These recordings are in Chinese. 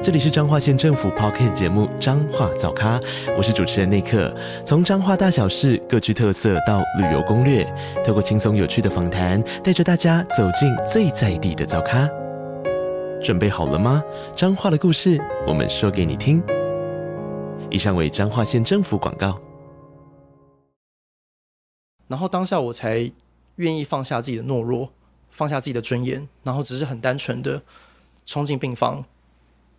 这里是彰化县政府 Podcast 节目《彰化早咖》，我是主持人内克。从彰化大小事各具特色到旅游攻略，透过轻松有趣的访谈，带着大家走进最在地的早咖。准备好了吗？彰化的故事，我们说给你听。以上为彰化县政府广告。然后当下我才愿意放下自己的懦弱，放下自己的尊严，然后只是很单纯的冲进病房。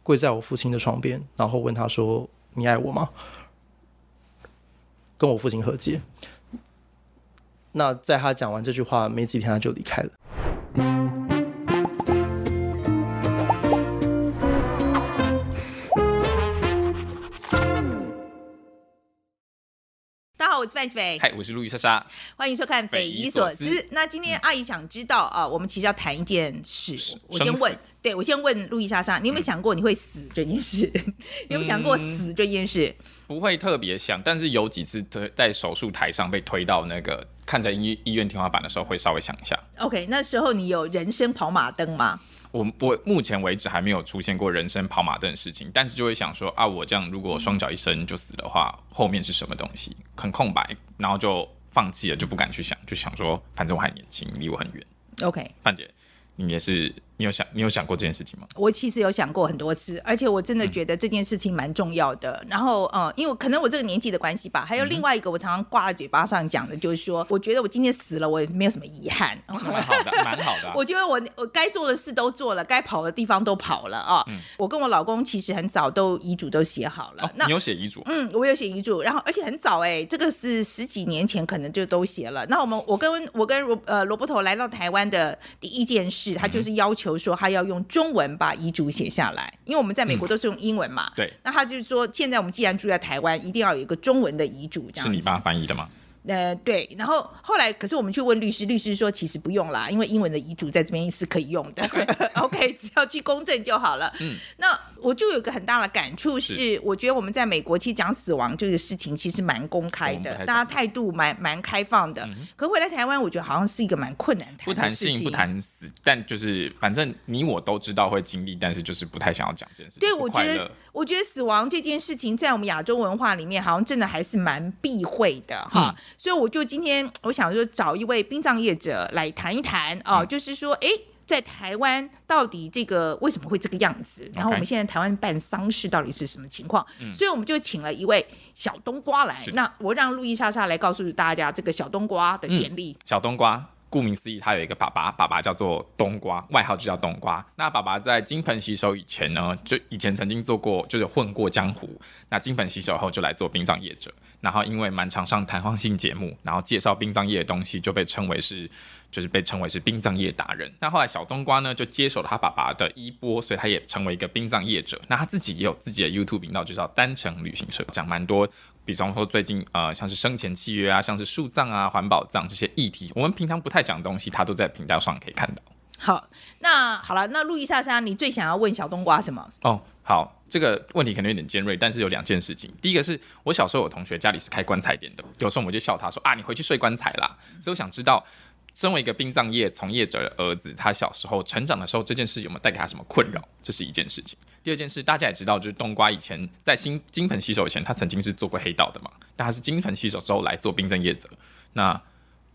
跪在我父亲的床边，然后问他说：“你爱我吗？”跟我父亲和解。那在他讲完这句话没几天，他就离开了。我是范斐，嗨，我是路易莎莎，欢迎收看《匪夷所思》。那今天阿姨想知道啊，我们其实要谈一件事。我先问，对，我先问路易莎莎，你有没有想过你会死这件事？嗯、你有没有想过死这件事？不会特别想，但是有几次推在手术台上被推到那个看在医医院天花板的时候，会稍微想一下。OK，那时候你有人生跑马灯吗？我我目前为止还没有出现过人生跑马灯的事情，但是就会想说啊，我这样如果双脚一伸就死的话，后面是什么东西？很空白，然后就放弃了，就不敢去想，就想说反正我还年轻，离我很远。OK，范姐，你也是。你有想你有想过这件事情吗？我其实有想过很多次，而且我真的觉得这件事情蛮重要的。嗯、然后，呃，因为可能我这个年纪的关系吧，还有另外一个我常常挂在嘴巴上讲的，就是说，我觉得我今天死了，我也没有什么遗憾。蛮好的，蛮好的、啊。我觉得我我该做的事都做了，该跑的地方都跑了啊。嗯、我跟我老公其实很早都遗嘱都写好了。哦、那你有写遗嘱？嗯，我有写遗嘱，然后而且很早哎、欸，这个是十几年前可能就都写了。那我们我跟我跟罗呃罗伯头来到台湾的第一件事，他就是要求说他要用。中文把遗嘱写下来，因为我们在美国都是用英文嘛。嗯、对。那他就是说，现在我们既然住在台湾，一定要有一个中文的遗嘱，这样。是你爸翻译的吗？呃，对，然后后来，可是我们去问律师，律师说其实不用啦，因为英文的遗嘱在这边是可以用的，OK，只要去公证就好了。嗯，那我就有个很大的感触是，是我觉得我们在美国其实讲死亡这个事情其实蛮公开的，大家态度蛮蛮开放的。嗯、可回来台湾，我觉得好像是一个蛮困难的，不谈性不谈死，但就是反正你我都知道会经历，但是就是不太想要讲这件事情。对，我觉得我觉得死亡这件事情在我们亚洲文化里面，好像真的还是蛮避讳的哈。嗯所以我就今天我想说找一位殡葬业者来谈一谈哦，嗯、就是说，哎，在台湾到底这个为什么会这个样子？然后我们现在台湾办丧事到底是什么情况？嗯、所以我们就请了一位小冬瓜来。那我让路易莎莎来告诉大家这个小冬瓜的简历。嗯、小冬瓜。顾名思义，他有一个爸爸，爸爸叫做冬瓜，外号就叫冬瓜。那爸爸在金盆洗手以前呢，就以前曾经做过，就是混过江湖。那金盆洗手后就来做殡葬业者，然后因为蛮常上谈话性节目，然后介绍殡葬业的东西，就被称为是，就是被称为是殡葬业达人。那后来小冬瓜呢，就接手了他爸爸的衣钵，所以他也成为一个殡葬业者。那他自己也有自己的 YouTube 频道，就叫单程旅行社，讲蛮多。比方说最近呃，像是生前契约啊，像是树葬啊、环保葬这些议题，我们平常不太讲的东西，他都在频道上可以看到。好，那好了，那路易莎莎，你最想要问小冬瓜什么？哦，好，这个问题可能有点尖锐，但是有两件事情。第一个是我小时候有同学家里是开棺材店的，有时候我们就笑他说啊，你回去睡棺材啦。所以我想知道，身为一个殡葬业从业者的儿子，他小时候成长的时候，这件事有没有带给他什么困扰？这是一件事情。第二件事，大家也知道，就是冬瓜以前在新金盆洗手以前，他曾经是做过黑道的嘛。但他是金盆洗手之后来做殡葬业者，那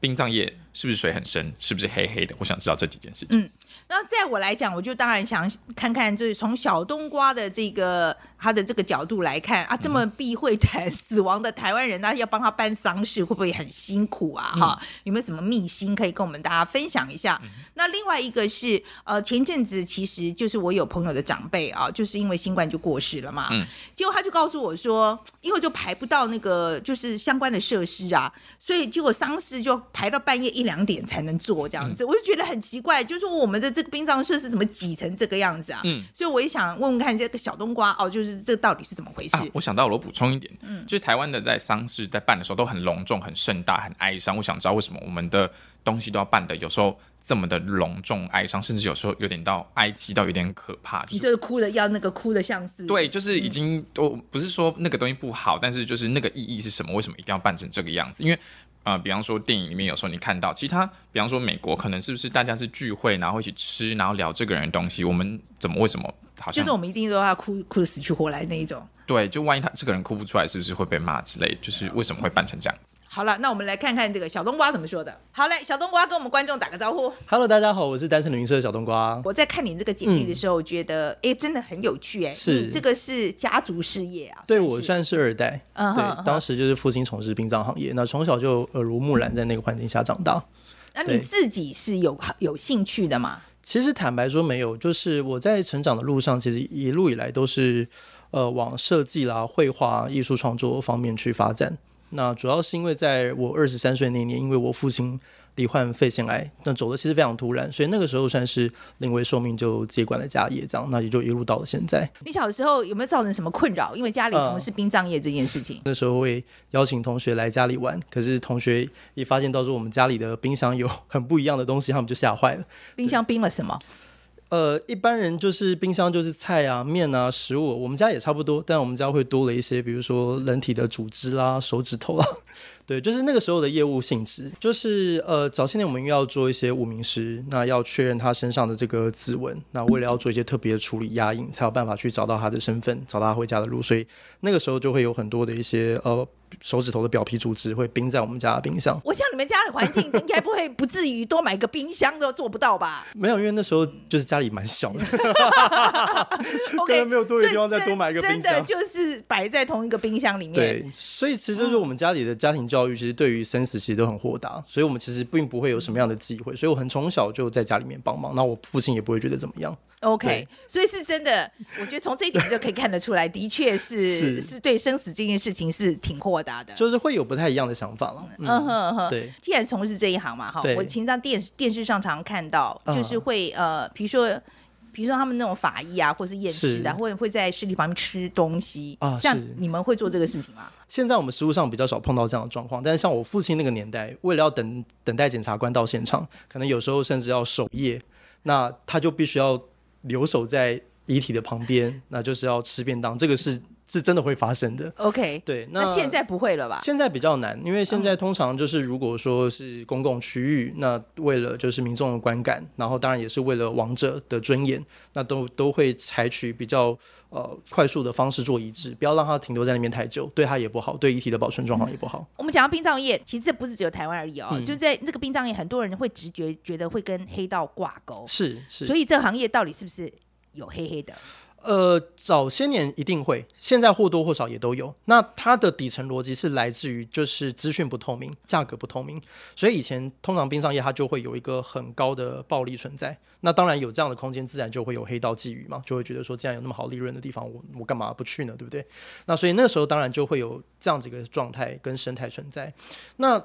殡葬业是不是水很深？是不是黑黑的？我想知道这几件事情。嗯那在我来讲，我就当然想看看，就是从小冬瓜的这个他的这个角度来看啊，这么避讳谈 死亡的台湾人，那要帮他办丧事，会不会很辛苦啊？哈、嗯，有没有什么秘辛可以跟我们大家分享一下？嗯、那另外一个是，呃，前阵子其实就是我有朋友的长辈啊，就是因为新冠就过世了嘛，嗯，结果他就告诉我说，因为就排不到那个就是相关的设施啊，所以结果丧事就排到半夜一两点才能做这样子，嗯、我就觉得很奇怪，就是我们的。这个殡葬设施怎么挤成这个样子啊？嗯，所以我也想问问看这个小冬瓜哦，就是这到底是怎么回事？啊、我想到了，我补充一点，嗯，就是台湾的在丧事在办的时候都很隆重、很盛大、很哀伤。我想知道为什么我们的东西都要办的有时候这么的隆重哀伤，甚至有时候有点到哀戚到有点可怕。就是、你就是哭的要那个哭的像是对，就是已经都、嗯、不是说那个东西不好，但是就是那个意义是什么？为什么一定要办成这个样子？因为呃，比方说电影里面有时候你看到其他，比方说美国可能是不是大家是聚会，然后一起吃，然后聊这个人的东西，我们怎么为什么好像就是我们一定都要哭哭的死去活来那一种。对，就万一他这个人哭不出来，是不是会被骂之类？就是为什么会办成这样子？好了，那我们来看看这个小冬瓜怎么说的。好嘞，小冬瓜跟我们观众打个招呼。Hello，大家好，我是单身旅行社的小冬瓜。我在看你这个简历的时候，觉得哎、嗯，真的很有趣哎。是，这个是家族事业啊。对，我算是二代。嗯，对，当时就是父亲从事殡葬行业，那从小就耳濡目染，在那个环境下长大。那你自己是有有兴趣的吗？其实坦白说没有，就是我在成长的路上，其实一路以来都是呃往设计啦、绘画、艺术创作方面去发展。那主要是因为在我二十三岁那年，因为我父亲罹患肺腺癌，那走的其实非常突然，所以那个时候算是临危受命就接管了家业，这样，那也就一路到了现在。你小时候有没有造成什么困扰？因为家里从事殡葬业这件事情，呃，那时候会邀请同学来家里玩，可是同学一发现到时候我们家里的冰箱有很不一样的东西，他们就吓坏了。冰箱冰了什么？呃，一般人就是冰箱就是菜啊、面啊、食物，我们家也差不多，但我们家会多了一些，比如说人体的组织啦、手指头啦。对，就是那个时候的业务性质，就是呃，早些年我们要做一些无名尸，那要确认他身上的这个指纹，那为了要做一些特别的处理压印，才有办法去找到他的身份，找到他回家的路，所以那个时候就会有很多的一些呃。手指头的表皮组织会冰在我们家的冰箱。我想你们家的环境应该不会不至于多买个冰箱都做不到吧？没有，因为那时候就是家里蛮小的。OK，没有多余的地方再多买一个冰箱。真的就是摆在同一个冰箱里面。对，所以其实就是我们家里的家庭教育，其实对于生死其实都很豁达，所以我们其实并不会有什么样的忌讳。所以我很从小就在家里面帮忙，那我父亲也不会觉得怎么样。OK，所以是真的，我觉得从这一点就可以看得出来，的确是 是，是对生死这件事情是挺豁达的，就是会有不太一样的想法了。嗯哼嗯哼，对。既然从事这一行嘛，哈，我平常电视电视上常看到，就是会、嗯、呃，比如说比如说他们那种法医啊，或是验尸的，会会在尸体旁边吃东西啊。像你们会做这个事情吗？现在我们实务上比较少碰到这样的状况，但是像我父亲那个年代，为了要等等待检察官到现场，可能有时候甚至要守夜，那他就必须要。留守在遗体的旁边，那就是要吃便当，这个是是真的会发生的。OK，对，那现在不会了吧？现在比较难，因为现在通常就是如果说是公共区域，那为了就是民众的观感，然后当然也是为了王者的尊严，那都都会采取比较呃快速的方式做移植，不要让它停留在那边太久，对它也不好，对遗体的保存状况也不好。嗯、我们讲到殡葬业，其实这不是只有台湾而已哦，嗯、就在这个殡葬业，很多人会直觉觉得会跟黑道挂钩，是是，所以这个行业到底是不是？有黑黑的，呃，早些年一定会，现在或多或少也都有。那它的底层逻辑是来自于就是资讯不透明，价格不透明，所以以前通常冰上业它就会有一个很高的暴利存在。那当然有这样的空间，自然就会有黑道觊觎嘛，就会觉得说，既然有那么好利润的地方，我我干嘛不去呢？对不对？那所以那时候当然就会有这样子一个状态跟生态存在。那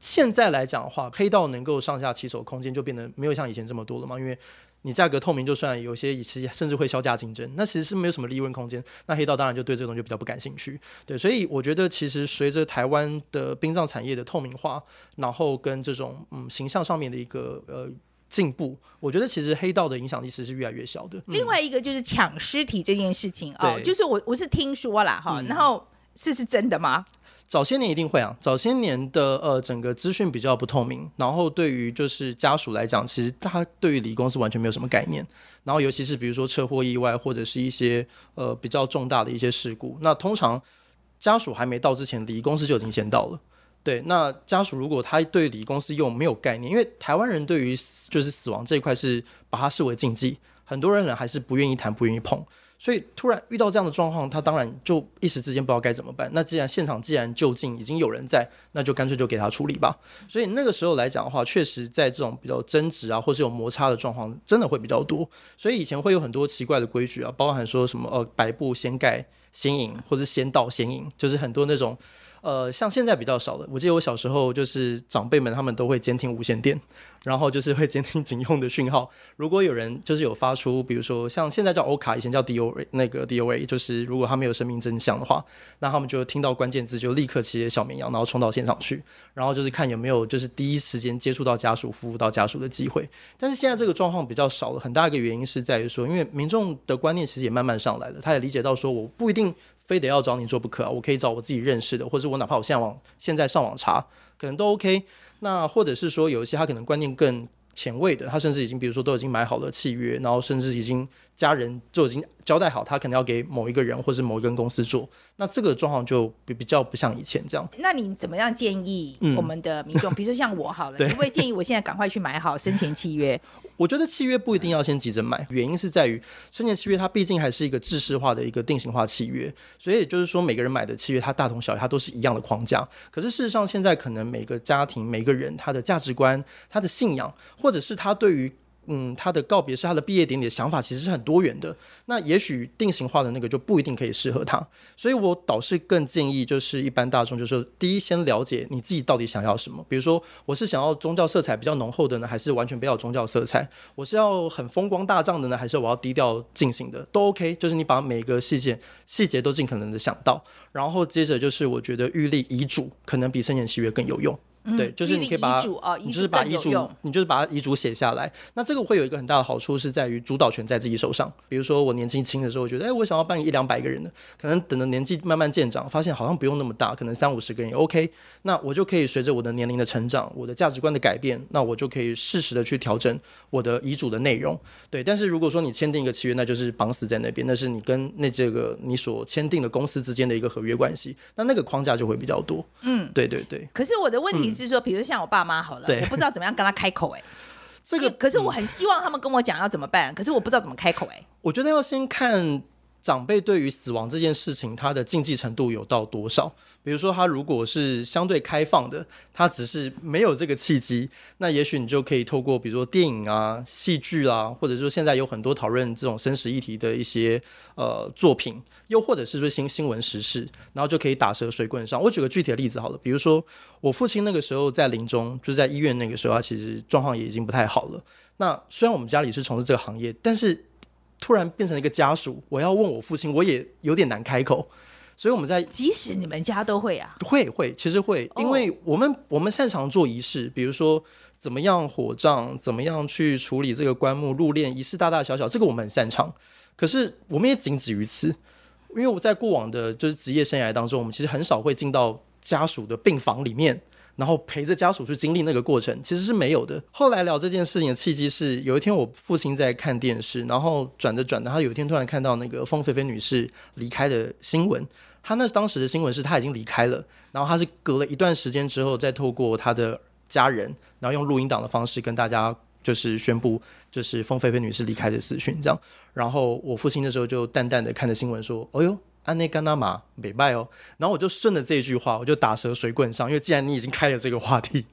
现在来讲的话，黑道能够上下其手空间就变得没有像以前这么多了嘛，因为。你价格透明就算，有些其实甚至会削价竞争，那其实是没有什么利润空间。那黑道当然就对这个东西比较不感兴趣。对，所以我觉得其实随着台湾的殡葬产业的透明化，然后跟这种嗯形象上面的一个呃进步，我觉得其实黑道的影响力其实是越来越小的。嗯、另外一个就是抢尸体这件事情哦，就是我我是听说啦哈，嗯、然后是是真的吗？早些年一定会啊，早些年的呃整个资讯比较不透明，然后对于就是家属来讲，其实他对于离公司完全没有什么概念，然后尤其是比如说车祸意外或者是一些呃比较重大的一些事故，那通常家属还没到之前，离公司就已经先到了。对，那家属如果他对离公司又没有概念，因为台湾人对于就是死亡这一块是把它视为禁忌，很多人还是不愿意谈，不愿意碰。所以突然遇到这样的状况，他当然就一时之间不知道该怎么办。那既然现场既然就近已经有人在，那就干脆就给他处理吧。所以那个时候来讲的话，确实在这种比较争执啊，或是有摩擦的状况，真的会比较多。所以以前会有很多奇怪的规矩啊，包含说什么呃，白布先盖先赢，或是先到先赢，就是很多那种呃，像现在比较少了。我记得我小时候就是长辈们他们都会监听无线电。然后就是会监听 警用的讯号，如果有人就是有发出，比如说像现在叫欧卡，以前叫 DOA，那个 DOA，就是如果他没有生命真相的话，那他们就听到关键字就立刻骑着小绵羊，然后冲到现场去，然后就是看有没有就是第一时间接触到家属，服务到家属的机会。但是现在这个状况比较少了，很大一个原因是在于说，因为民众的观念其实也慢慢上来了，他也理解到说，我不一定非得要找你做不可，我可以找我自己认识的，或者我哪怕我现在网现在上网查，可能都 OK。那或者是说有一些他可能观念更前卫的，他甚至已经比如说都已经买好了契约，然后甚至已经家人就已经交代好，他可能要给某一个人或是某一个公司做。那这个状况就比比较不像以前这样。那你怎么样建议我们的民众？嗯、比如说像我好了，你会建议我现在赶快去买好生前契约？我觉得契约不一定要先急着买，原因是在于生前契约它毕竟还是一个制式化的一个定型化契约，所以也就是说每个人买的契约它大同小异，它都是一样的框架。可是事实上现在可能每个家庭、每个人他的价值观、他的信仰，或者是他对于嗯，他的告别是，他的毕业典礼的想法其实是很多元的。那也许定型化的那个就不一定可以适合他，所以我倒是更建议，就是一般大众，就是第一先了解你自己到底想要什么。比如说，我是想要宗教色彩比较浓厚的呢，还是完全不要宗教色彩？我是要很风光大葬的呢，还是我要低调进行的？都 OK。就是你把每个细节细节都尽可能的想到，然后接着就是我觉得预立遗嘱可能比生前契约更有用。对，就是你可以把你就是把遗嘱，你就是把遗嘱写下来。那这个会有一个很大的好处，是在于主导权在自己手上。比如说我年轻轻的时候，我觉得，哎，我想要办一两百个人的，可能等到年纪慢慢渐长，发现好像不用那么大，可能三五十个人也 OK。那我就可以随着我的年龄的成长，我的价值观的改变，那我就可以适时的去调整我的遗嘱的内容。对，但是如果说你签订一个契约，那就是绑死在那边，那是你跟那这个你所签订的公司之间的一个合约关系，那那个框架就会比较多。嗯，对对对。可是我的问题是说，嗯、比如像我。爸妈好了，我不知道怎么样跟他开口哎、欸，这个可是我很希望他们跟我讲要怎么办，可是我不知道怎么开口哎、欸。我觉得要先看长辈对于死亡这件事情他的禁忌程度有到多少。比如说他如果是相对开放的，他只是没有这个契机，那也许你就可以透过比如说电影啊、戏剧啊，或者说现在有很多讨论这种生死议题的一些呃作品，又或者是说新新闻时事，然后就可以打蛇随棍上。我举个具体的例子好了，比如说我父亲那个时候在临终，就是在医院那个时候，他其实状况也已经不太好了。那虽然我们家里是从事这个行业，但是突然变成了一个家属，我要问我父亲，我也有点难开口。所以我们在，即使你们家都会啊，会会，其实会，因为我们、oh. 我们擅长做仪式，比如说怎么样火葬，怎么样去处理这个棺木入殓仪式，大大小小，这个我们很擅长。可是我们也仅止于此，因为我在过往的就是职业生涯当中，我们其实很少会进到家属的病房里面，然后陪着家属去经历那个过程，其实是没有的。后来聊这件事情的契机是，有一天我父亲在看电视，然后转着转着，他有一天突然看到那个凤飞飞女士离开的新闻。他那当时的新闻是他已经离开了，然后他是隔了一段时间之后，再透过他的家人，然后用录音档的方式跟大家就是宣布，就是凤飞飞女士离开的死讯这样。然后我父亲那时候就淡淡的看着新闻说：“哦哟，安内甘纳玛美拜哦。”然后我就顺着这句话，我就打蛇随棍上，因为既然你已经开了这个话题，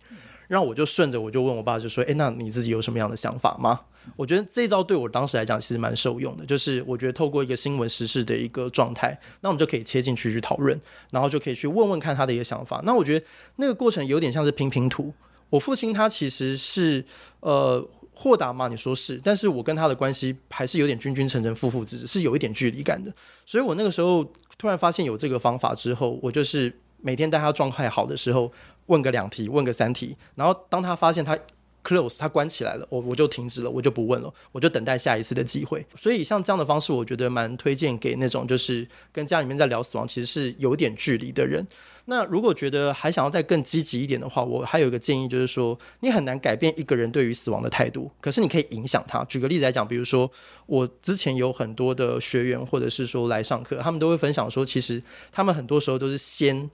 然后我就顺着我就问我爸就说：“诶，那你自己有什么样的想法吗？”我觉得这一招对我当时来讲其实蛮受用的，就是我觉得透过一个新闻时事的一个状态，那我们就可以切进去去讨论，然后就可以去问问看他的一个想法。那我觉得那个过程有点像是拼拼图。我父亲他其实是呃豁达嘛，你说是，但是我跟他的关系还是有点君君臣臣、父父子子，是有一点距离感的。所以我那个时候突然发现有这个方法之后，我就是每天带他状态好的时候问个两题，问个三题，然后当他发现他。close，它关起来了，我我就停止了，我就不问了，我就等待下一次的机会。所以像这样的方式，我觉得蛮推荐给那种就是跟家里面在聊死亡，其实是有点距离的人。那如果觉得还想要再更积极一点的话，我还有一个建议，就是说你很难改变一个人对于死亡的态度，可是你可以影响他。举个例子来讲，比如说我之前有很多的学员，或者是说来上课，他们都会分享说，其实他们很多时候都是先。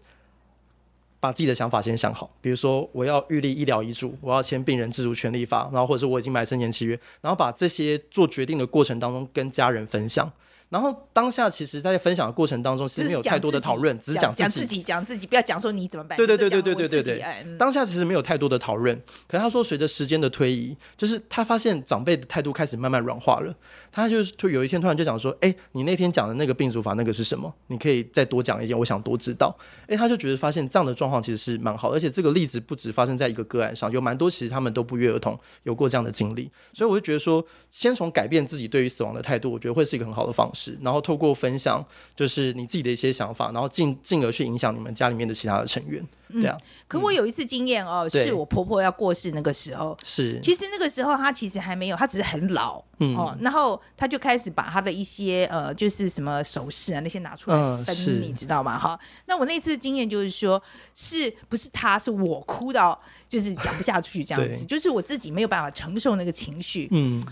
把自己的想法先想好，比如说我要预立医疗遗嘱，我要签病人自主权利法，然后或者是我已经买生前契约，然后把这些做决定的过程当中跟家人分享。然后当下其实在分享的过程当中，其实没有太多的讨论，只是讲自己，讲自己，不要讲说你怎么办。对对对对对对对对。当下其实没有太多的讨论，可是他说随着时间的推移，就是他发现长辈的态度开始慢慢软化了。他就是突有一天突然就讲说：“哎，你那天讲的那个病毒法那个是什么？你可以再多讲一点，我想多知道。”哎，他就觉得发现这样的状况其实是蛮好，而且这个例子不止发生在一个个案上，有蛮多其实他们都不约而同有过这样的经历，所以我就觉得说，先从改变自己对于死亡的态度，我觉得会是一个很好的方式，然后透过。分享就是你自己的一些想法，然后进进而去影响你们家里面的其他的成员，这样。嗯、可我有一次经验哦，是我婆婆要过世那个时候，是其实那个时候她其实还没有，她只是很老，嗯、哦，然后她就开始把她的一些呃，就是什么首饰啊那些拿出来分，嗯、你知道吗？哈，那我那次经验就是说，是不是她是我哭到就是讲不下去这样子，就是我自己没有办法承受那个情绪，嗯。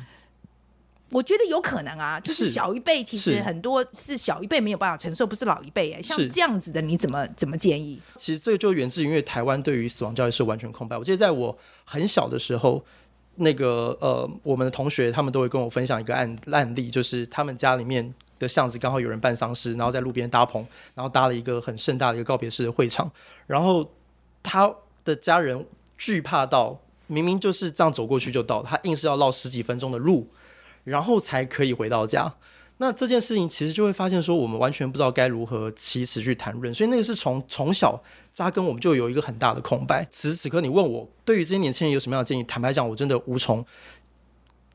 我觉得有可能啊，就是小一辈其实很多是小一辈没有办法承受，不是老一辈哎，像这样子的你怎么怎么建议？其实这个就源自于因为台湾对于死亡教育是完全空白。我记得在我很小的时候，那个呃，我们的同学他们都会跟我分享一个案案例，就是他们家里面的巷子刚好有人办丧事，然后在路边搭棚，然后搭了一个很盛大的一个告别式的会场，然后他的家人惧怕到明明就是这样走过去就到，他硬是要绕十几分钟的路。然后才可以回到家。那这件事情其实就会发现说，我们完全不知道该如何其实去谈论。所以那个是从从小扎根，我们就有一个很大的空白。此时此刻，你问我对于这些年轻人有什么样的建议？坦白讲，我真的无从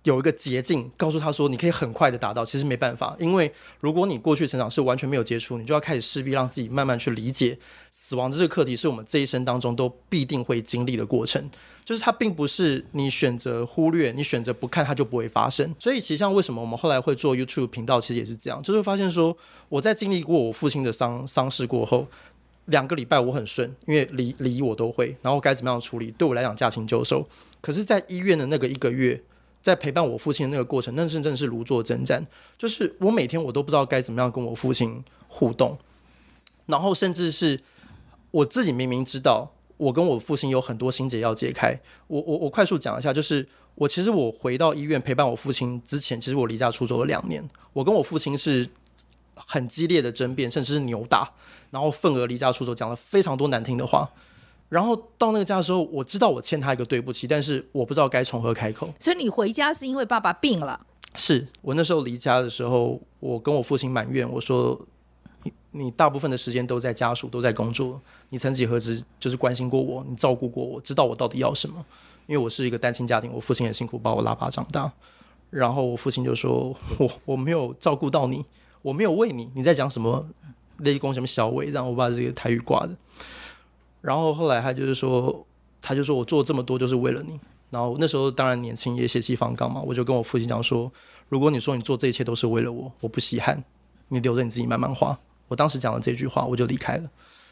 有一个捷径告诉他说，你可以很快的达到。其实没办法，因为如果你过去成长是完全没有接触，你就要开始势必让自己慢慢去理解死亡这个课题，是我们这一生当中都必定会经历的过程。就是它并不是你选择忽略，你选择不看，它就不会发生。所以其实像为什么我们后来会做 YouTube 频道，其实也是这样，就是发现说我在经历过我父亲的丧丧事过后，两个礼拜我很顺，因为礼礼仪我都会，然后该怎么样处理，对我来讲驾轻就熟。可是，在医院的那个一个月，在陪伴我父亲的那个过程，那是真的是如坐针毡。就是我每天我都不知道该怎么样跟我父亲互动，然后甚至是我自己明明知道。我跟我父亲有很多心结要解开。我我我快速讲一下，就是我其实我回到医院陪伴我父亲之前，其实我离家出走了两年。我跟我父亲是很激烈的争辩，甚至是扭打，然后愤而离家出走，讲了非常多难听的话。然后到那个家的时候，我知道我欠他一个对不起，但是我不知道该从何开口。所以你回家是因为爸爸病了？是我那时候离家的时候，我跟我父亲埋怨，我说。你你大部分的时间都在家属，都在工作。你曾几何时就是关心过我，你照顾过我，知道我到底要什么？因为我是一个单亲家庭，我父亲很辛苦把我拉拔长大。然后我父亲就说：“我我没有照顾到你，我没有为你。你在讲什么？雷公什么小伟？让我把这个台语挂的。”然后后来他就是说，他就说我做这么多就是为了你。然后那时候当然年轻也血气方刚嘛，我就跟我父亲讲说：“如果你说你做这一切都是为了我，我不稀罕，你留着你自己慢慢花。”我当时讲了这句话，我就离开了。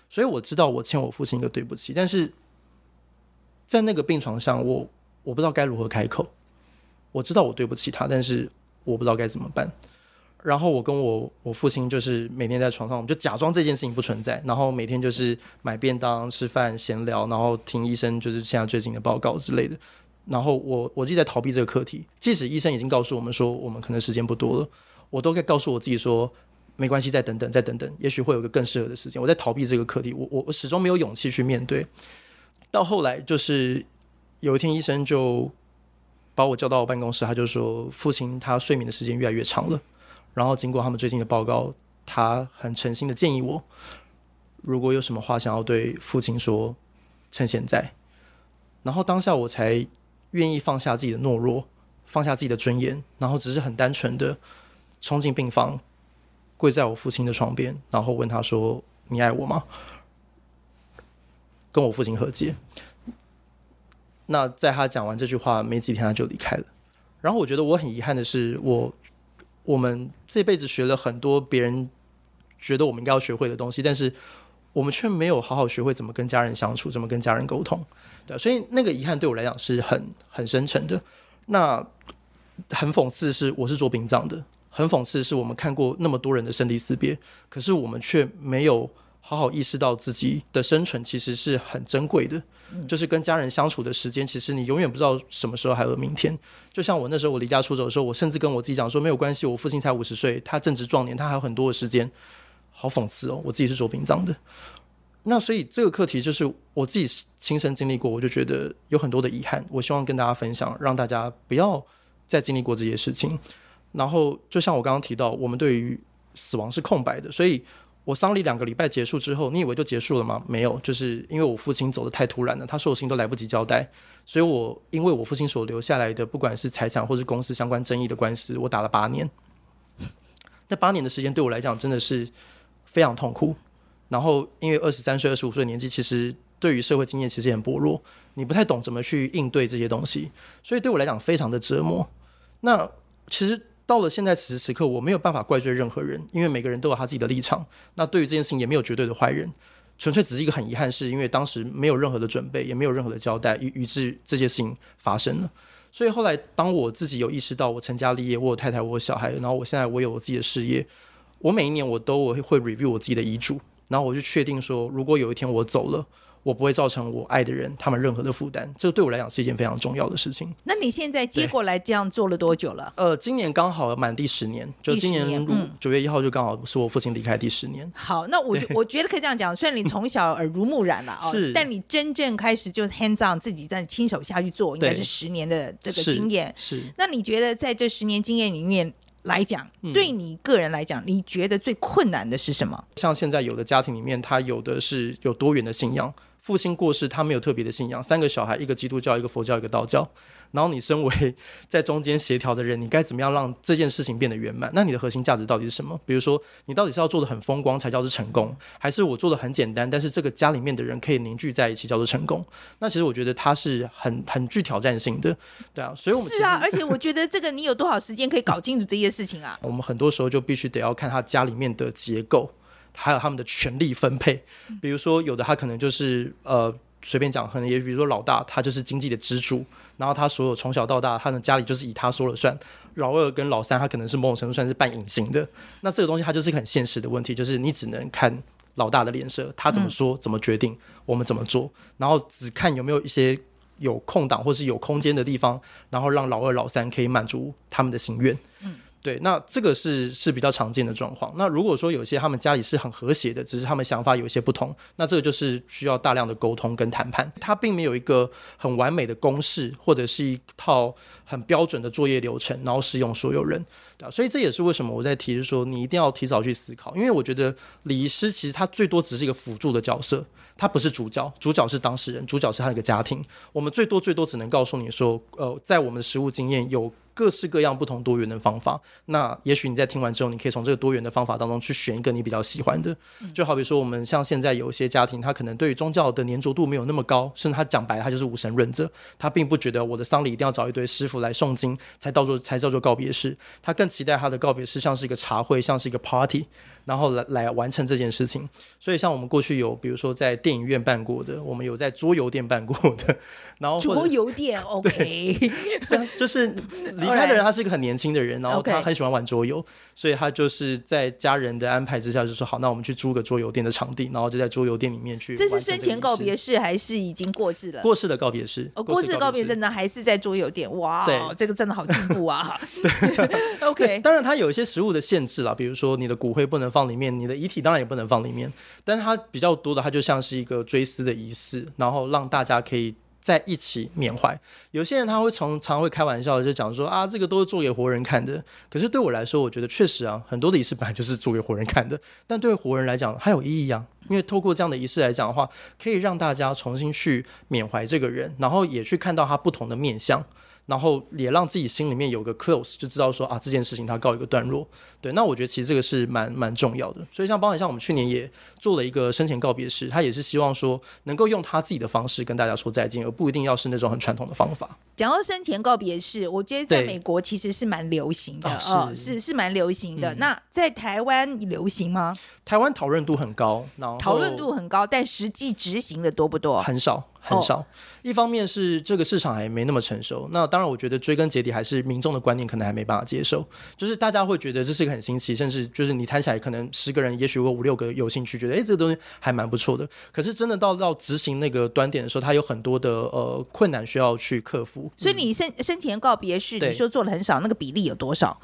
所以我知道我欠我父亲一个对不起，但是在那个病床上，我我不知道该如何开口。我知道我对不起他，但是我不知道该怎么办。然后我跟我我父亲就是每天在床上，我们就假装这件事情不存在，然后每天就是买便当、吃饭、闲聊，然后听医生就是现在最近的报告之类的。然后我我就在逃避这个课题，即使医生已经告诉我们说我们可能时间不多了，我都可以告诉我自己说。没关系，再等等，再等等，也许会有个更适合的时间。我在逃避这个课题，我我我始终没有勇气去面对。到后来，就是有一天，医生就把我叫到我办公室，他就说：“父亲他睡眠的时间越来越长了。”然后经过他们最近的报告，他很诚心的建议我，如果有什么话想要对父亲说，趁现在。然后当下我才愿意放下自己的懦弱，放下自己的尊严，然后只是很单纯的冲进病房。跪在我父亲的床边，然后问他说：“你爱我吗？”跟我父亲和解。那在他讲完这句话没几天，他就离开了。然后我觉得我很遗憾的是，我我们这辈子学了很多别人觉得我们应该要学会的东西，但是我们却没有好好学会怎么跟家人相处，怎么跟家人沟通。对，所以那个遗憾对我来讲是很很深沉的。那很讽刺是，我是做殡葬的。很讽刺是，我们看过那么多人的生离死别，可是我们却没有好好意识到自己的生存其实是很珍贵的，嗯、就是跟家人相处的时间，其实你永远不知道什么时候还有明天。就像我那时候我离家出走的时候，我甚至跟我自己讲说没有关系，我父亲才五十岁，他正值壮年，他还有很多的时间。好讽刺哦，我自己是做殡葬的，那所以这个课题就是我自己亲身经历过，我就觉得有很多的遗憾，我希望跟大家分享，让大家不要再经历过这些事情。然后就像我刚刚提到，我们对于死亡是空白的，所以。我丧礼两个礼拜结束之后，你以为就结束了吗？没有，就是因为我父亲走得太突然了，他所有事情都来不及交代，所以我因为我父亲所留下来的，不管是财产或是公司相关争议的官司，我打了八年。那八年的时间对我来讲真的是非常痛苦。然后因为二十三岁、二十五岁的年纪，其实对于社会经验其实很薄弱，你不太懂怎么去应对这些东西，所以对我来讲非常的折磨。那其实。到了现在此时此刻，我没有办法怪罪任何人，因为每个人都有他自己的立场。那对于这件事情也没有绝对的坏人，纯粹只是一个很遗憾，是因为当时没有任何的准备，也没有任何的交代，以以致这些事情发生了。所以后来，当我自己有意识到我成家立业，我有太太，我有小孩，然后我现在我有我自己的事业，我每一年我都我会 review 我自己的遗嘱，然后我就确定说，如果有一天我走了。我不会造成我爱的人他们任何的负担，这对我来讲是一件非常重要的事情。那你现在接过来这样做了多久了？呃，今年刚好满第十年，就今年九月一号就刚好是我父亲离开第十年。好，那我就我觉得可以这样讲，虽然你从小耳濡目染了啊，是，但你真正开始就是 hands on 自己在亲手下去做，应该是十年的这个经验。是，那你觉得在这十年经验里面来讲，对你个人来讲，你觉得最困难的是什么？像现在有的家庭里面，他有的是有多元的信仰。父亲过世，他没有特别的信仰，三个小孩，一个基督教，一个佛教，一个道教。然后你身为在中间协调的人，你该怎么样让这件事情变得圆满？那你的核心价值到底是什么？比如说，你到底是要做的很风光才叫做成功，还是我做的很简单，但是这个家里面的人可以凝聚在一起叫做成功？那其实我觉得它是很很具挑战性的，对啊。所以我们是啊，而且我觉得这个你有多少时间可以搞清楚这些事情啊？我们很多时候就必须得要看他家里面的结构，还有他们的权力分配。比如说，有的他可能就是呃。随便讲，可能也比如说老大，他就是经济的支柱，然后他所有从小到大，他的家里就是以他说了算。老二跟老三，他可能是某种程度算是半隐形的。那这个东西，它就是很现实的问题，就是你只能看老大的脸色，他怎么说，怎么决定，我们怎么做，然后只看有没有一些有空档或是有空间的地方，然后让老二、老三可以满足他们的心愿。嗯。对，那这个是是比较常见的状况。那如果说有些他们家里是很和谐的，只是他们想法有一些不同，那这个就是需要大量的沟通跟谈判。它并没有一个很完美的公式，或者是一套很标准的作业流程，然后适用所有人。对啊，所以这也是为什么我在提示说，你一定要提早去思考，因为我觉得礼仪师其实他最多只是一个辅助的角色，他不是主角，主角是当事人，主角是他那个家庭。我们最多最多只能告诉你说，呃，在我们的实务经验有。各式各样不同多元的方法，那也许你在听完之后，你可以从这个多元的方法当中去选一个你比较喜欢的。就好比说，我们像现在有一些家庭，他可能对于宗教的粘着度没有那么高，甚至他讲白了，他就是无神论者，他并不觉得我的丧礼一定要找一堆师傅来诵经才叫做才叫做告别式，他更期待他的告别式像是一个茶会，像是一个 party。然后来来完成这件事情，所以像我们过去有，比如说在电影院办过的，我们有在桌游店办过的，然后桌游店，OK，就是离开的人他是一个很年轻的人，然后他很喜欢玩桌游，所以他就是在家人的安排之下就说好，那我们去租个桌游店的场地，然后就在桌游店里面去。这是生前告别式还是已经过世了？过世的告别式，哦，过世的告别式呢，还是在桌游店？哇，对，这个真的好进步啊 对！OK，当然它有一些食物的限制啦，比如说你的骨灰不能。放里面，你的遗体当然也不能放里面，但是它比较多的，它就像是一个追思的仪式，然后让大家可以在一起缅怀。有些人他会从常会开玩笑就讲说啊，这个都是做给活人看的。可是对我来说，我觉得确实啊，很多的仪式本来就是做给活人看的，但对活人来讲还有意义啊，因为透过这样的仪式来讲的话，可以让大家重新去缅怀这个人，然后也去看到他不同的面相。然后也让自己心里面有个 close，就知道说啊，这件事情它告一个段落。对，那我觉得其实这个是蛮蛮重要的。所以像包括像我们去年也做了一个生前告别式，他也是希望说能够用他自己的方式跟大家说再见，而不一定要是那种很传统的方法。讲到生前告别式，我觉得在美国其实是蛮流行的，啊，是是是蛮流行的。嗯、那在台湾流行吗？台湾讨论度很高，然后讨论度很高，但实际执行的多不多？很少。很少。一方面是这个市场还没那么成熟，那当然我觉得追根结底还是民众的观念可能还没办法接受，就是大家会觉得这是一个很新奇，甚至就是你谈起来可能十个人也许有五六个有兴趣，觉得诶这个东西还蛮不错的。可是真的到到执行那个端点的时候，它有很多的呃困难需要去克服。所以你生生前告别式，你说做的很少，那个比例有多少？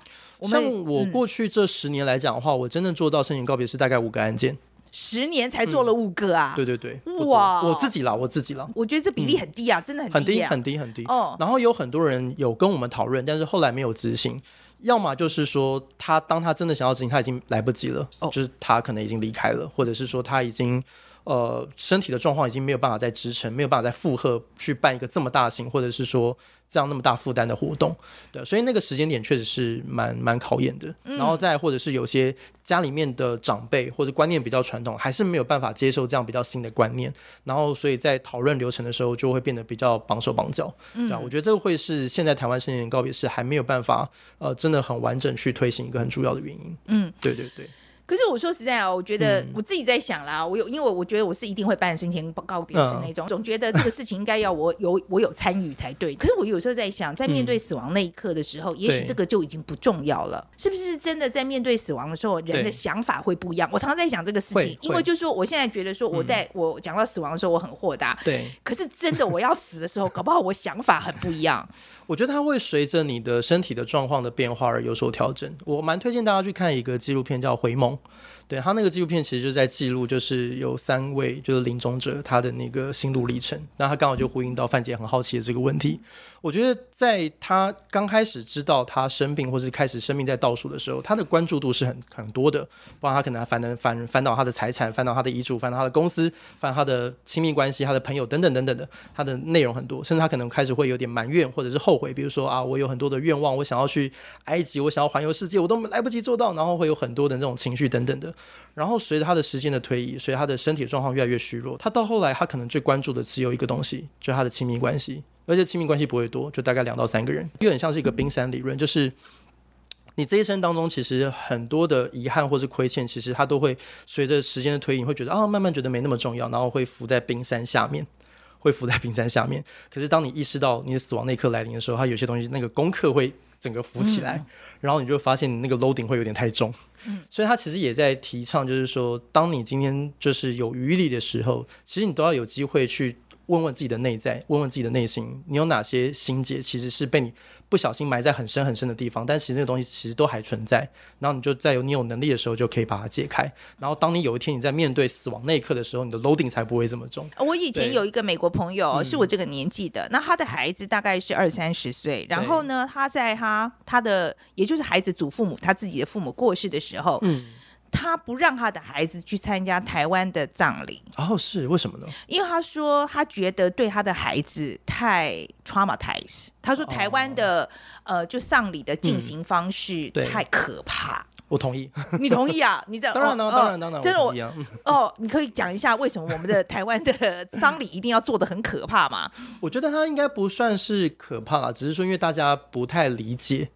像我过去这十年来讲的话，我真正做到生前告别是大概五个案件。十年才做了五个啊！对对对，哇！我自己啦，我自己啦。我觉得这比例很低啊，真的很低，很低，很低，很低。哦。然后有很多人有跟我们讨论，但是后来没有执行。要么就是说，他当他真的想要执行，他已经来不及了，就是他可能已经离开了，或者是说他已经。呃，身体的状况已经没有办法再支撑，没有办法再负荷去办一个这么大型，或者是说这样那么大负担的活动，对，所以那个时间点确实是蛮蛮考验的。嗯、然后再或者是有些家里面的长辈或者观念比较传统，还是没有办法接受这样比较新的观念，然后所以在讨论流程的时候就会变得比较绑手绑脚，对啊，我觉得这个会是现在台湾生前告别式还没有办法呃真的很完整去推行一个很主要的原因。嗯，对对对。可是我说实在啊，我觉得我自己在想啦，我有，因为我觉得我是一定会办生前告别式那种，总觉得这个事情应该要我 有我有参与才对。可是我有时候在想，在面对死亡那一刻的时候，也许这个就已经不重要了，是不是？真的在面对死亡的时候，人的想法会不一样。我常常在想这个事情，因为就是说，我现在觉得说，我在我讲到死亡的时候，我很豁达。对。可是真的我要死的时候，搞不好我想法很不一样。我觉得它会随着你的身体的状况的变化而有所调整。我蛮推荐大家去看一个纪录片，叫《回眸》。对，他那个纪录片其实就在记录，就是有三位就是临终者他的那个心路历程。那他刚好就呼应到范姐很好奇的这个问题。我觉得在他刚开始知道他生病，或是开始生命在倒数的时候，他的关注度是很很多的。不然他可能翻能翻翻到他的财产，翻到他的遗嘱，翻到他的公司，翻他的亲密关系，他的朋友等等等等的，他的内容很多。甚至他可能开始会有点埋怨，或者是后悔。比如说啊，我有很多的愿望，我想要去埃及，我想要环游世界，我都来不及做到，然后会有很多的那种情绪等等的。然后随着他的时间的推移，随着他的身体状况越来越虚弱，他到后来他可能最关注的只有一个东西，就是他的亲密关系。而且亲密关系不会多，就大概两到三个人，有点像是一个冰山理论，就是你这一生当中其实很多的遗憾或是亏欠，其实它都会随着时间的推移，会觉得啊，慢慢觉得没那么重要，然后会浮在冰山下面，会浮在冰山下面。可是当你意识到你的死亡那一刻来临的时候，它有些东西那个功课会整个浮起来，嗯、然后你就发现你那个 loading 会有点太重。嗯，所以他其实也在提倡，就是说，当你今天就是有余力的时候，其实你都要有机会去。问问自己的内在，问问自己的内心，你有哪些心结其实是被你不小心埋在很深很深的地方，但其实那个东西其实都还存在。然后你就在有你有能力的时候，就可以把它解开。然后当你有一天你在面对死亡那一刻的时候，你的 loading 才不会这么重。我以前有一个美国朋友，是我这个年纪的，嗯、那他的孩子大概是二三十岁，然后呢，他在他他的也就是孩子祖父母他自己的父母过世的时候，嗯。他不让他的孩子去参加台湾的葬礼。哦，是为什么呢？因为他说他觉得对他的孩子太 traumatized。他说台湾的、哦、呃，就丧礼的进行方式太可怕。嗯、我同意，你同意啊？你这当然当然当然，真的我哦，你可以讲一下为什么我们的台湾的丧礼一定要做的很可怕吗？我觉得他应该不算是可怕，只是说因为大家不太理解。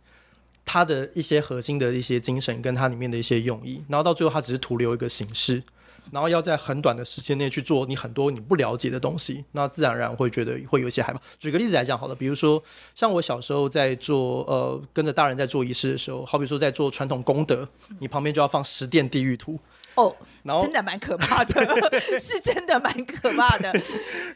他的一些核心的一些精神，跟它里面的一些用意，然后到最后它只是徒留一个形式，然后要在很短的时间内去做你很多你不了解的东西，那自然而然会觉得会有一些害怕。举个例子来讲好了，比如说像我小时候在做呃跟着大人在做仪式的时候，好比说在做传统功德，你旁边就要放十殿地狱图哦，然后真的蛮可怕的，是真的蛮可怕的。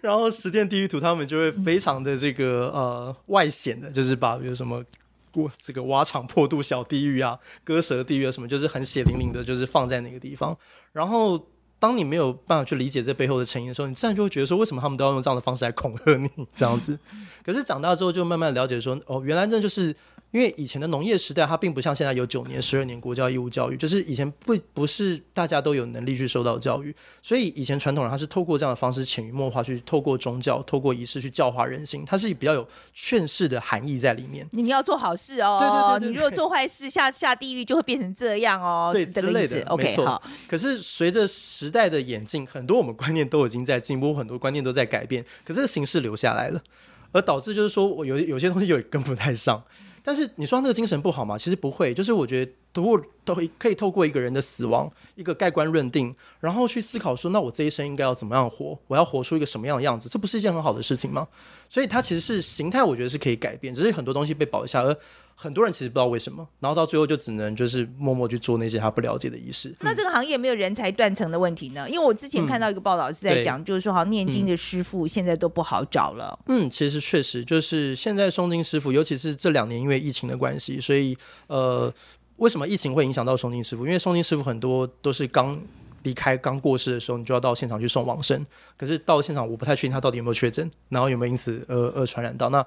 然后十殿地狱图他们就会非常的这个呃外显的，就是把比如什么。过这个挖肠破肚小地狱啊，割舌地狱啊，什么就是很血淋淋的，就是放在那个地方。然后，当你没有办法去理解这背后的成因的时候，你自然就会觉得说，为什么他们都要用这样的方式来恐吓你这样子？可是长大之后，就慢慢了解说，哦，原来这就是。因为以前的农业时代，它并不像现在有九年、十二年国教义务教育，就是以前不不是大家都有能力去受到教育，所以以前传统人他是透过这样的方式潜移默化去透过宗教、透过仪式去教化人心，它是比较有劝世的含义在里面。你要做好事哦，对对对，对，你如果做坏事下下地狱就会变成这样哦，对之类的。OK，好。可是随着时代的演进，很多我们观念都已经在进步，很多观念都在改变，可是这个形式留下来了，而导致就是说我有有些东西有跟不太上。但是你说那个精神不好吗？其实不会，就是我觉得透过都可以透过一个人的死亡，一个盖棺认定，然后去思考说，那我这一生应该要怎么样活？我要活出一个什么样的样子？这不是一件很好的事情吗？所以它其实是形态，我觉得是可以改变，只是很多东西被保一下，而很多人其实不知道为什么，然后到最后就只能就是默默去做那些他不了解的仪式。那这个行业没有人才断层的问题呢？因为我之前看到一个报道是在讲，就是说好像念经的师傅现在都不好找了。嗯，其实确实就是现在诵经师傅，尤其是这两年因为疫情的关系，所以呃。为什么疫情会影响到诵经师傅？因为诵经师傅很多都是刚离开、刚过世的时候，你就要到现场去送往生。可是到了现场，我不太确定他到底有没有确诊，然后有没有因此而而传染到。那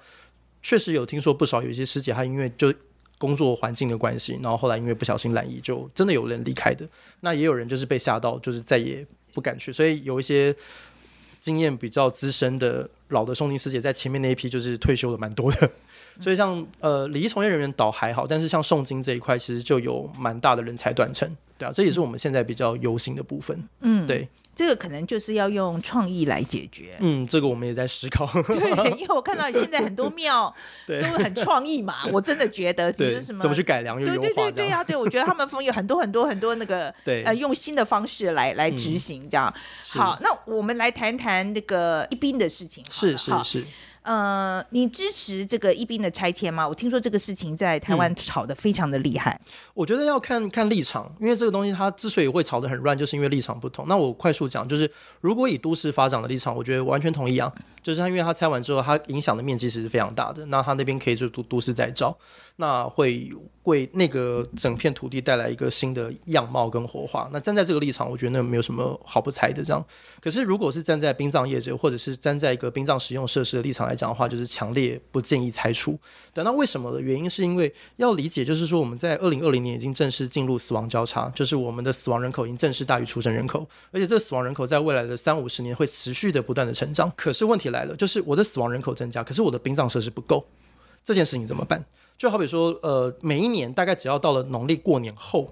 确实有听说不少有一些师姐，她因为就工作环境的关系，然后后来因为不小心染疫，就真的有人离开的。那也有人就是被吓到，就是再也不敢去。所以有一些经验比较资深的老的诵经师姐，在前面那一批就是退休了蛮多的。所以像呃礼仪从业人员倒还好，但是像诵经这一块，其实就有蛮大的人才断层，对啊，这也是我们现在比较忧心的部分。嗯，对，这个可能就是要用创意来解决。嗯，这个我们也在思考。对，因为我看到现在很多庙 都很创意嘛，我真的觉得比如什么怎么去改良又优化，对对对对啊，对我觉得他们风有很多很多很多那个 对呃用新的方式来来执行这样。嗯、好，那我们来谈谈那个一宾的事情。是是是。呃，你支持这个一兵的拆迁吗？我听说这个事情在台湾吵得非常的厉害。嗯。我觉得要看看立场，因为这个东西它之所以会吵得很乱，就是因为立场不同。那我快速讲，就是如果以都市发展的立场，我觉得完全同意啊。就是它，因为它拆完之后，它影响的面积其实是非常大的。那它那边可以就都都市再造，那会为那个整片土地带来一个新的样貌跟活化。那站在这个立场，我觉得那没有什么好不拆的这样。可是如果是站在殡葬业者，或者是站在一个殡葬使用设施的立场来讲的话，就是强烈不建议拆除。等到为什么的原因，是因为要理解，就是说我们在二零二零年已经正式进入死亡交叉，就是我们的死亡人口已经正式大于出生人口，而且这个死亡人口在未来的三五十年会持续的不断的成长。可是问题来了，就是我的死亡人口增加，可是我的殡葬设施不够，这件事情怎么办？就好比说，呃，每一年大概只要到了农历过年后，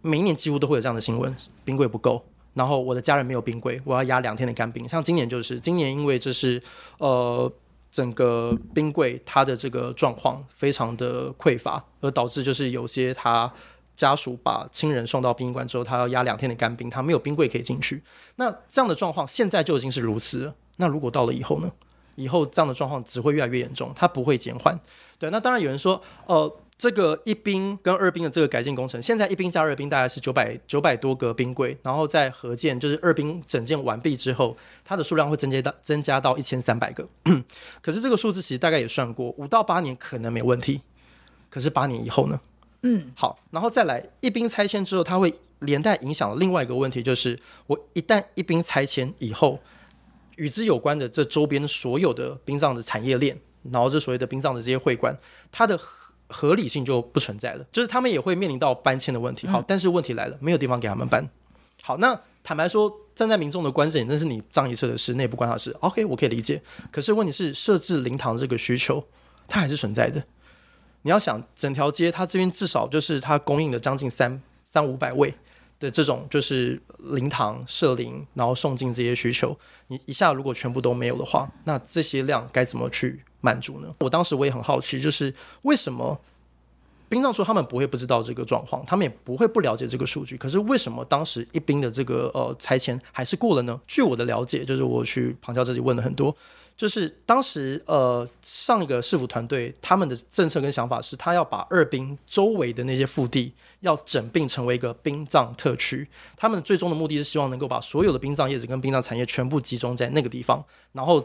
每一年几乎都会有这样的新闻：冰柜不够，然后我的家人没有冰柜，我要压两天的干冰。像今年就是，今年因为这是呃整个冰柜它的这个状况非常的匮乏，而导致就是有些他家属把亲人送到殡仪馆之后，他要压两天的干冰，他没有冰柜可以进去。那这样的状况现在就已经是如此了。那如果到了以后呢？以后这样的状况只会越来越严重，它不会减缓。对，那当然有人说，呃，这个一兵跟二兵的这个改建工程，现在一兵加二兵大概是九百九百多个冰柜，然后在合建就是二兵整建完毕之后，它的数量会增加到增加到一千三百个。可是这个数字其实大概也算过，五到八年可能没问题，可是八年以后呢？嗯，好，然后再来一兵拆迁之后，它会连带影响另外一个问题，就是我一旦一兵拆迁以后。与之有关的这周边所有的殡葬的产业链，然后这所谓的殡葬的这些会馆，它的合理性就不存在了，就是他们也会面临到搬迁的问题。好，但是问题来了，没有地方给他们搬。好，那坦白说，站在民众的观点，那是你葬仪社的事，那也不关他的事。OK，我可以理解。可是问题是，设置灵堂这个需求，它还是存在的。你要想，整条街它这边至少就是它供应了将近三三五百位。的这种就是灵堂设灵，然后送进这些需求，你一下如果全部都没有的话，那这些量该怎么去满足呢？我当时我也很好奇，就是为什么殡葬说他们不会不知道这个状况，他们也不会不了解这个数据，可是为什么当时一宾的这个呃拆迁还是过了呢？据我的了解，就是我去旁敲侧击问了很多。就是当时，呃，上一个市府团队他们的政策跟想法是，他要把二兵周围的那些腹地要整并成为一个殡葬特区。他们最终的目的是希望能够把所有的殡葬业者跟殡葬产业全部集中在那个地方，然后。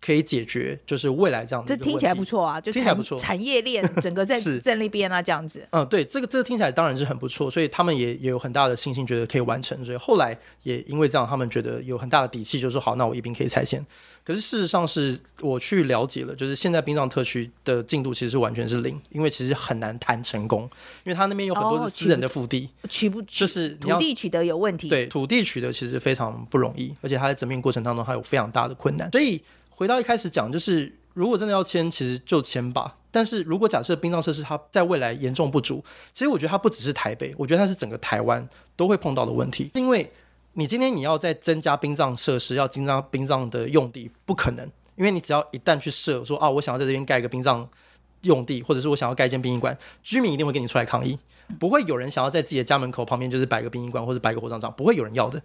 可以解决，就是未来这样子。这听起来不错啊，就听起来不错。产业链 整个在在那边啊，这样子。嗯，对，这个这个听起来当然是很不错，所以他们也也有很大的信心，觉得可以完成。所以后来也因为这样，他们觉得有很大的底气，就是说好，那我一宾可以拆迁。可是事实上是我去了解了，就是现在殡葬特区的进度其实是完全是零，因为其实很难谈成功，因为他那边有很多是私人的腹地，哦、取不就是土地取得有问题。对，土地取得其实非常不容易，而且他在整命过程当中还有非常大的困难，所以。回到一开始讲，就是如果真的要签，其实就签吧。但是如果假设殡葬设施它在未来严重不足，其实我觉得它不只是台北，我觉得它是整个台湾都会碰到的问题。因为你今天你要再增加殡葬设施，要增加殡葬的用地，不可能。因为你只要一旦去设说啊，我想要在这边盖一个殡葬用地，或者是我想要盖一间殡仪馆，居民一定会跟你出来抗议，不会有人想要在自己的家门口旁边就是摆个殡仪馆或者摆个火葬场，不会有人要的，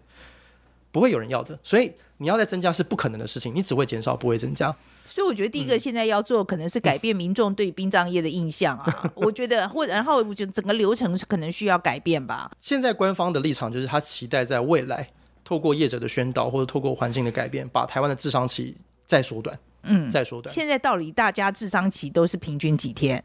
不会有人要的。所以你要再增加是不可能的事情，你只会减少，不会增加。所以我觉得第一个现在要做可能是改变民众对殡葬业的印象啊，我觉得或然后我觉得整个流程是可能需要改变吧。现在官方的立场就是他期待在未来透过业者的宣导或者透过环境的改变，把台湾的智商期再缩短。嗯，再缩短。现在到底大家智商期都是平均几天？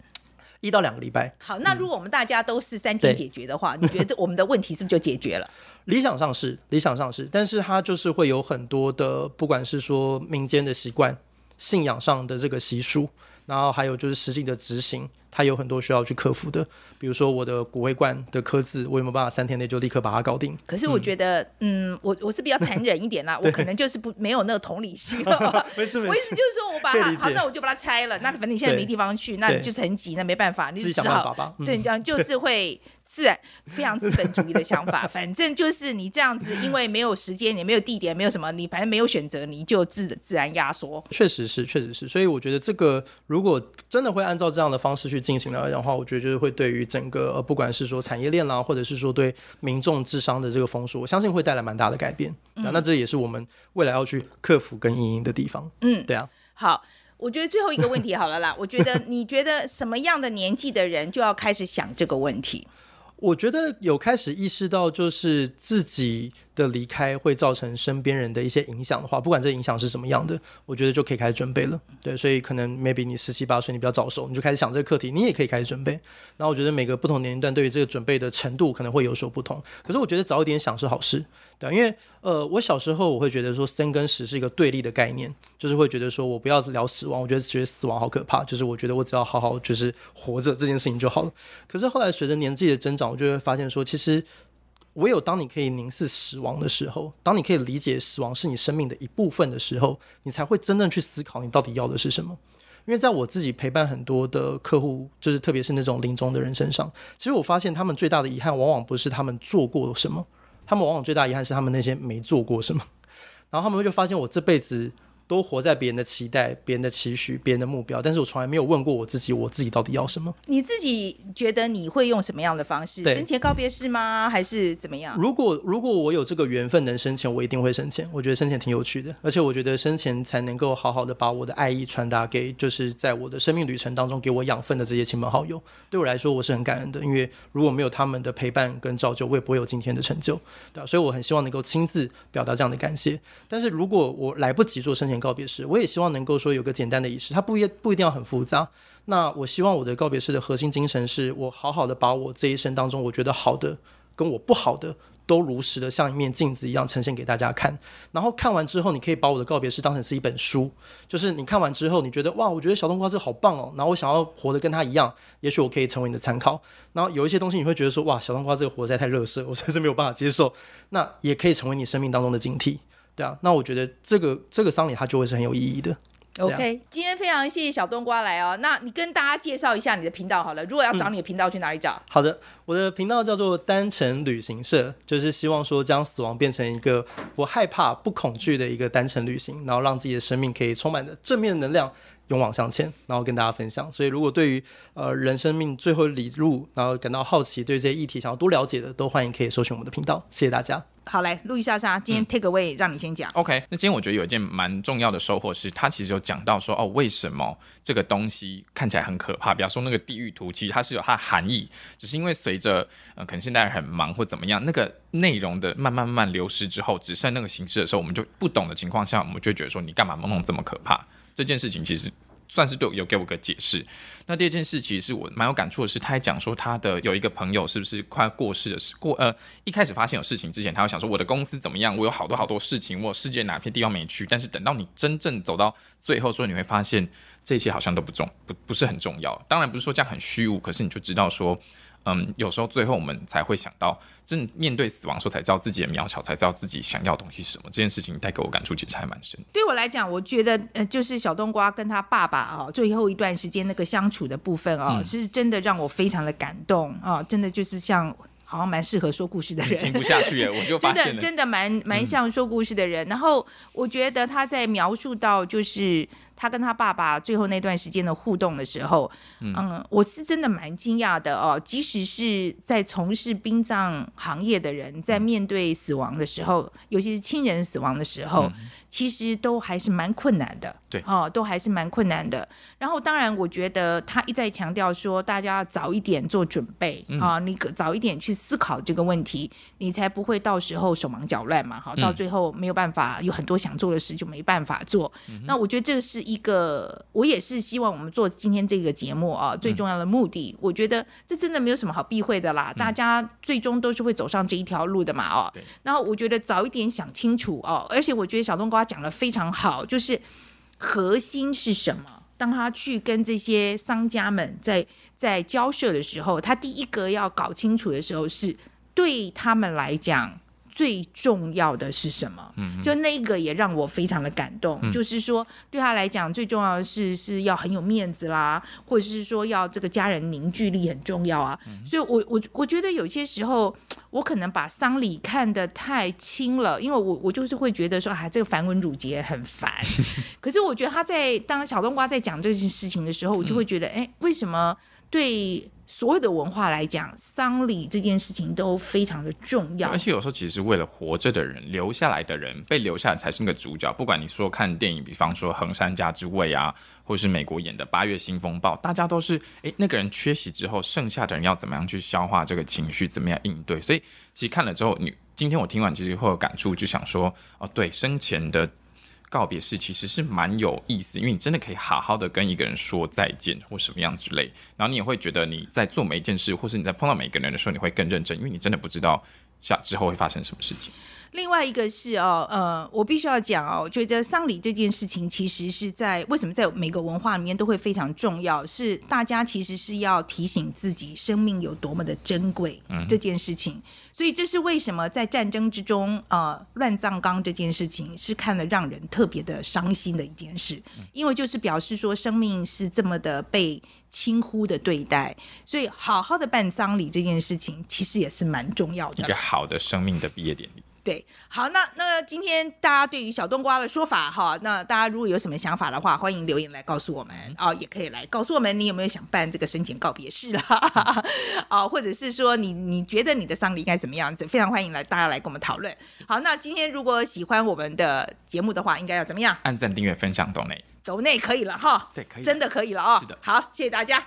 一到两个礼拜。好，那如果我们大家都是三天解决的话，你觉得我们的问题是不是就解决了？理想上是，理想上是，但是它就是会有很多的，不管是说民间的习惯、信仰上的这个习俗，然后还有就是实际的执行。它有很多需要去克服的，比如说我的骨灰罐的刻字，我有没有办法三天内就立刻把它搞定？可是我觉得，嗯，嗯我我是比较残忍一点啦，我可能就是不没有那个同理心了。没事没事，我意思就是说我把它好，那我就把它拆了。那反正你现在没地方去，那你就是很急，那没办法，你只好对，这样就是会。自然非常资本主义的想法，反正就是你这样子，因为没有时间，也没有地点，没有什么，你反正没有选择，你就自自然压缩。确实是，确实是。所以我觉得这个如果真的会按照这样的方式去进行了，然后，我觉得就是会对于整个呃，不管是说产业链啦，或者是说对民众智商的这个封锁，我相信会带来蛮大的改变。嗯、那这也是我们未来要去克服跟应应的地方。嗯，对啊。好，我觉得最后一个问题好了啦。我觉得你觉得什么样的年纪的人就要开始想这个问题？我觉得有开始意识到，就是自己的离开会造成身边人的一些影响的话，不管这影响是什么样的，我觉得就可以开始准备了。对，所以可能 maybe 你十七八岁，你比较早熟，你就开始想这个课题，你也可以开始准备。然后我觉得每个不同年龄段对于这个准备的程度可能会有所不同。可是我觉得早一点想是好事，对，因为呃，我小时候我会觉得说生跟死是一个对立的概念，就是会觉得说我不要聊死亡，我觉得觉得死亡好可怕，就是我觉得我只要好好就是活着这件事情就好了。可是后来随着年纪的增长，我就会发现说，其实唯有当你可以凝视死亡的时候，当你可以理解死亡是你生命的一部分的时候，你才会真正去思考你到底要的是什么。因为在我自己陪伴很多的客户，就是特别是那种临终的人身上，其实我发现他们最大的遗憾，往往不是他们做过什么，他们往往最大遗憾是他们那些没做过什么。然后他们就发现我这辈子。都活在别人的期待、别人的期许、别人的目标，但是我从来没有问过我自己，我自己到底要什么？你自己觉得你会用什么样的方式？生前告别式吗？还是怎么样？如果如果我有这个缘分能生前，我一定会生前。我觉得生前挺有趣的，而且我觉得生前才能够好好的把我的爱意传达给，就是在我的生命旅程当中给我养分的这些亲朋好友。对我来说，我是很感恩的，因为如果没有他们的陪伴跟照就，我也不会有今天的成就，对吧？所以我很希望能够亲自表达这样的感谢。但是如果我来不及做生前告别式，我也希望。能够说有个简单的仪式，它不一不一定要很复杂。那我希望我的告别式的核心精神是我好好的把我这一生当中我觉得好的跟我不好的都如实的像一面镜子一样呈现给大家看。然后看完之后，你可以把我的告别式当成是一本书，就是你看完之后，你觉得哇，我觉得小冬瓜这好棒哦，然后我想要活得跟他一样，也许我可以成为你的参考。然后有一些东西你会觉得说哇，小冬瓜这个活得太垃圾，我实在是没有办法接受，那也可以成为你生命当中的警惕。对啊，那我觉得这个这个丧礼它就会是很有意义的。OK，今天非常谢谢小冬瓜来哦。那你跟大家介绍一下你的频道好了。如果要找你的频道，去哪里找？嗯，好的，我的频道叫做单程旅行社，就是希望说将死亡变成一个不害怕、不恐惧的一个单程旅行，然后让自己的生命可以充满着正面能量。勇往向前，然后跟大家分享。所以，如果对于呃人生命最后礼路，然后感到好奇，对这些议题想要多了解的，都欢迎可以搜寻我们的频道。谢谢大家。好嘞，路易莎莎，今天 take away、嗯、让你先讲。OK，那今天我觉得有一件蛮重要的收获是，他其实有讲到说，哦，为什么这个东西看起来很可怕？比方说那个地狱图，其实它是有它的含义，只是因为随着呃可能现代人很忙或怎么样，那个内容的慢慢慢慢流失之后，只剩那个形式的时候，我们就不懂的情况下，我们就觉得说，你干嘛弄这么可怕？这件事情其实算是对我有给我个解释。那第二件事其实是我蛮有感触的是，他还讲说他的有一个朋友是不是快过世的时过呃一开始发现有事情之前，他会想说我的公司怎么样？我有好多好多事情，我有世界哪片地方没去？但是等到你真正走到最后，说你会发现这些好像都不重不不是很重要。当然不是说这样很虚无，可是你就知道说。嗯，有时候最后我们才会想到，真面对死亡的时候才知道自己的渺小，才知道自己想要的东西是什么。这件事情带给我感触其实还蛮深。对我来讲，我觉得呃，就是小冬瓜跟他爸爸啊、哦，最后一段时间那个相处的部分啊、哦，嗯、是真的让我非常的感动啊、哦，真的就是像好像蛮适合说故事的人，听不下去耶，我就发现真的真的蛮蛮像说故事的人。嗯、然后我觉得他在描述到就是。他跟他爸爸最后那段时间的互动的时候，嗯，嗯，我是真的蛮惊讶的哦。即使是在从事殡葬行业的人，在面对死亡的时候，尤其是亲人死亡的时候，嗯、其实都还是蛮困难的。对，哦，都还是蛮困难的。然后，当然，我觉得他一再强调说，大家要早一点做准备、嗯、啊，你早一点去思考这个问题，你才不会到时候手忙脚乱嘛。好，到最后没有办法，有很多想做的事就没办法做。嗯、那我觉得这是一个，我也是希望我们做今天这个节目啊，最重要的目的，嗯、我觉得这真的没有什么好避讳的啦。嗯、大家最终都是会走上这一条路的嘛，哦。对。然后我觉得早一点想清楚哦，而且我觉得小冬瓜他讲的非常好，就是核心是什么？当他去跟这些商家们在在交涉的时候，他第一个要搞清楚的时候是对他们来讲。最重要的是什么？嗯，就那个也让我非常的感动。嗯、就是说，对他来讲，最重要的是是要很有面子啦，或者是说要这个家人凝聚力很重要啊。嗯、所以我我我觉得有些时候，我可能把丧礼看得太轻了，因为我我就是会觉得说，啊，这个繁文缛节很烦。可是我觉得他在当小冬瓜在讲这件事情的时候，我就会觉得，哎、嗯，为什么对？所有的文化来讲，丧礼这件事情都非常的重要。而且有时候其实为了活着的人、留下来的人、被留下来才是那个主角。不管你说看电影，比方说《横山家之味》啊，或是美国演的《八月新风暴》，大家都是诶，那个人缺席之后，剩下的人要怎么样去消化这个情绪，怎么样应对？所以其实看了之后，你今天我听完其实会有感触，就想说哦，对，生前的。告别式其实是蛮有意思，因为你真的可以好好的跟一个人说再见或什么样之类，然后你也会觉得你在做每一件事，或是你在碰到每一个人的时候，你会更认真，因为你真的不知道下之后会发生什么事情。另外一个是哦，呃，我必须要讲哦，我觉得丧礼这件事情其实是在为什么在每个文化里面都会非常重要，是大家其实是要提醒自己生命有多么的珍贵嗯这件事情。嗯、所以这是为什么在战争之中，呃，乱葬岗这件事情是看了让人特别的伤心的一件事，因为就是表示说生命是这么的被轻忽的对待，所以好好的办丧礼这件事情其实也是蛮重要的，一个好的生命的毕业典礼。对，好，那那今天大家对于小冬瓜的说法哈，那大家如果有什么想法的话，欢迎留言来告诉我们哦，也可以来告诉我们你有没有想办这个生前告别式啦，啊，或者是说你你觉得你的丧礼应该怎么样子，非常欢迎来大家来跟我们讨论。好，那今天如果喜欢我们的节目的话，应该要怎么样？按赞、订阅、分享，抖内，抖内可以了哈，对，可以，真的可以了啊、哦。是的，好，谢谢大家。